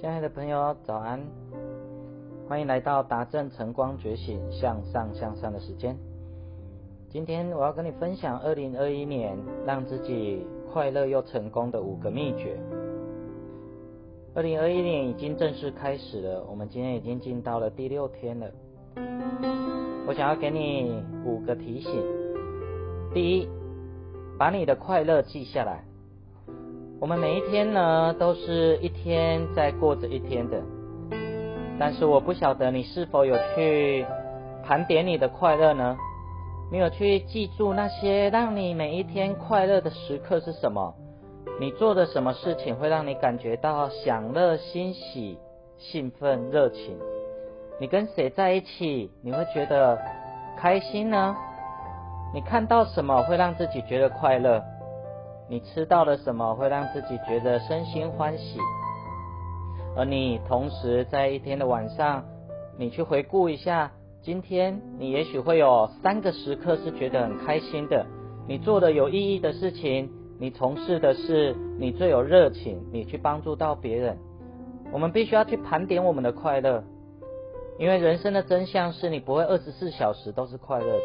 亲爱的朋友，早安！欢迎来到达正晨光觉醒向上向上的时间。今天我要跟你分享二零二一年让自己快乐又成功的五个秘诀。二零二一年已经正式开始了，我们今天已经进到了第六天了。我想要给你五个提醒：第一，把你的快乐记下来。我们每一天呢，都是一天在过着一天的。但是我不晓得你是否有去盘点你的快乐呢？没有去记住那些让你每一天快乐的时刻是什么？你做的什么事情会让你感觉到享乐、欣喜、兴奋、热情？你跟谁在一起你会觉得开心呢？你看到什么会让自己觉得快乐？你吃到了什么会让自己觉得身心欢喜？而你同时在一天的晚上，你去回顾一下，今天你也许会有三个时刻是觉得很开心的。你做的有意义的事情，你从事的是你最有热情，你去帮助到别人。我们必须要去盘点我们的快乐，因为人生的真相是你不会二十四小时都是快乐的，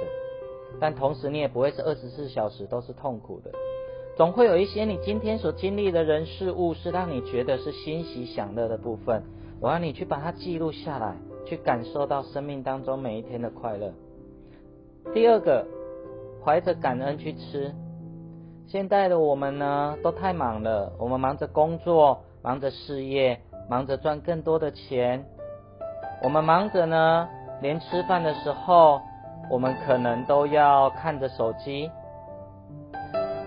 但同时你也不会是二十四小时都是痛苦的。总会有一些你今天所经历的人事物，是让你觉得是欣喜享乐的部分。我要你去把它记录下来，去感受到生命当中每一天的快乐。第二个，怀着感恩去吃。现在的我们呢，都太忙了，我们忙着工作，忙着事业，忙着赚更多的钱。我们忙着呢，连吃饭的时候，我们可能都要看着手机。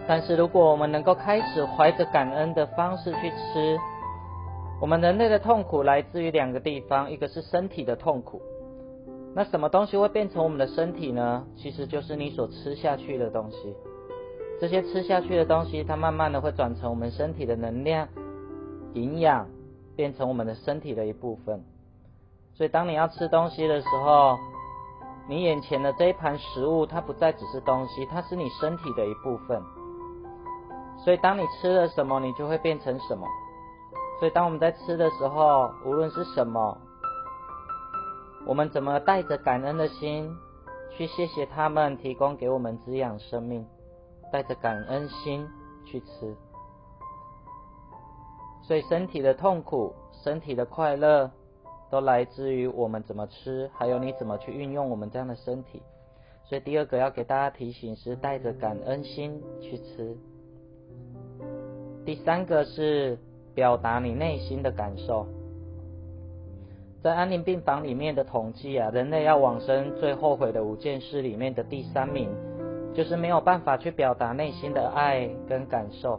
但是，如果我们能够开始怀着感恩的方式去吃，我们人类的痛苦来自于两个地方，一个是身体的痛苦。那什么东西会变成我们的身体呢？其实就是你所吃下去的东西。这些吃下去的东西，它慢慢的会转成我们身体的能量、营养，变成我们的身体的一部分。所以，当你要吃东西的时候，你眼前的这一盘食物，它不再只是东西，它是你身体的一部分。所以，当你吃了什么，你就会变成什么。所以，当我们在吃的时候，无论是什么，我们怎么带着感恩的心去谢谢他们提供给我们滋养生命，带着感恩心去吃。所以，身体的痛苦、身体的快乐，都来自于我们怎么吃，还有你怎么去运用我们这样的身体。所以，第二个要给大家提醒是带着感恩心去吃。第三个是表达你内心的感受。在安宁病房里面的统计啊，人类要往生最后悔的五件事里面的第三名，就是没有办法去表达内心的爱跟感受。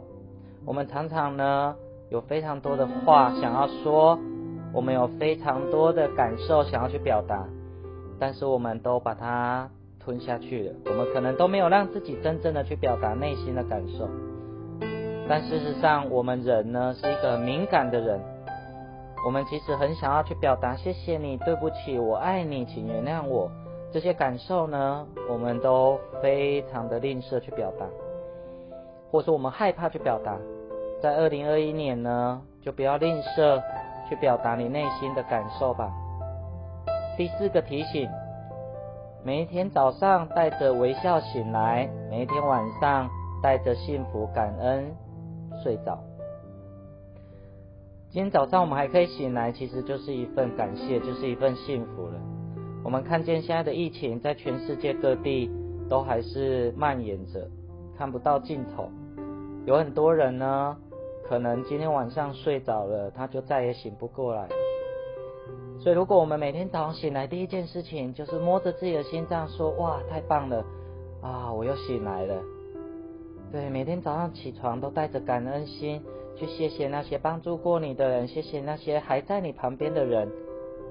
我们常常呢有非常多的话想要说，我们有非常多的感受想要去表达，但是我们都把它吞下去了。我们可能都没有让自己真正的去表达内心的感受。但事实上，我们人呢是一个敏感的人。我们其实很想要去表达谢谢你、对不起、我爱你、请原谅我这些感受呢，我们都非常的吝啬去表达，或是我们害怕去表达。在二零二一年呢，就不要吝啬去表达你内心的感受吧。第四个提醒：每一天早上带着微笑醒来，每一天晚上带着幸福感恩。睡着。今天早上我们还可以醒来，其实就是一份感谢，就是一份幸福了。我们看见现在的疫情在全世界各地都还是蔓延着，看不到尽头。有很多人呢，可能今天晚上睡着了，他就再也醒不过来。所以，如果我们每天早上醒来，第一件事情就是摸着自己的心脏说：“哇，太棒了啊，我又醒来了。”对，每天早上起床都带着感恩心去谢谢那些帮助过你的人，谢谢那些还在你旁边的人。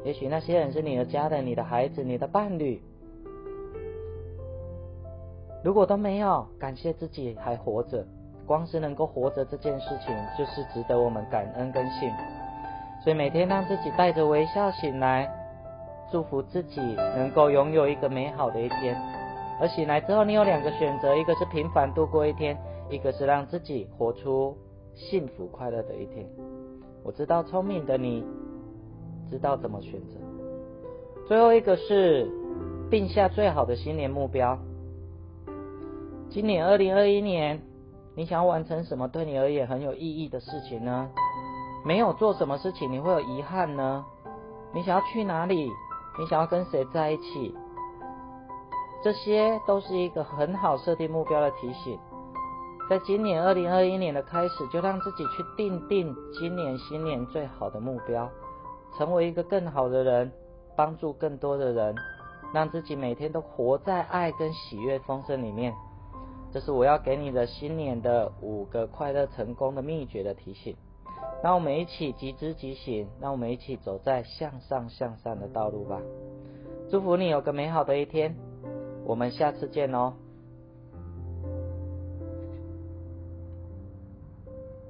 也许那些人是你的家人、你的孩子、你的伴侣。如果都没有，感谢自己还活着，光是能够活着这件事情就是值得我们感恩跟幸福。所以每天让自己带着微笑醒来，祝福自己能够拥有一个美好的一天。而醒来之后，你有两个选择：一个是平凡度过一天，一个是让自己活出幸福快乐的一天。我知道聪明的你知道怎么选择。最后一个是定下最好的新年目标。今年二零二一年，你想要完成什么对你而言很有意义的事情呢？没有做什么事情你会有遗憾呢？你想要去哪里？你想要跟谁在一起？这些都是一个很好设定目标的提醒。在今年二零二一年的开始，就让自己去定定今年新年最好的目标，成为一个更好的人，帮助更多的人，让自己每天都活在爱跟喜悦丰盛里面。这是我要给你的新年的五个快乐成功的秘诀的提醒。让我们一起集知即行，让我们一起走在向上向善的道路吧。祝福你有个美好的一天，我们下次见哦。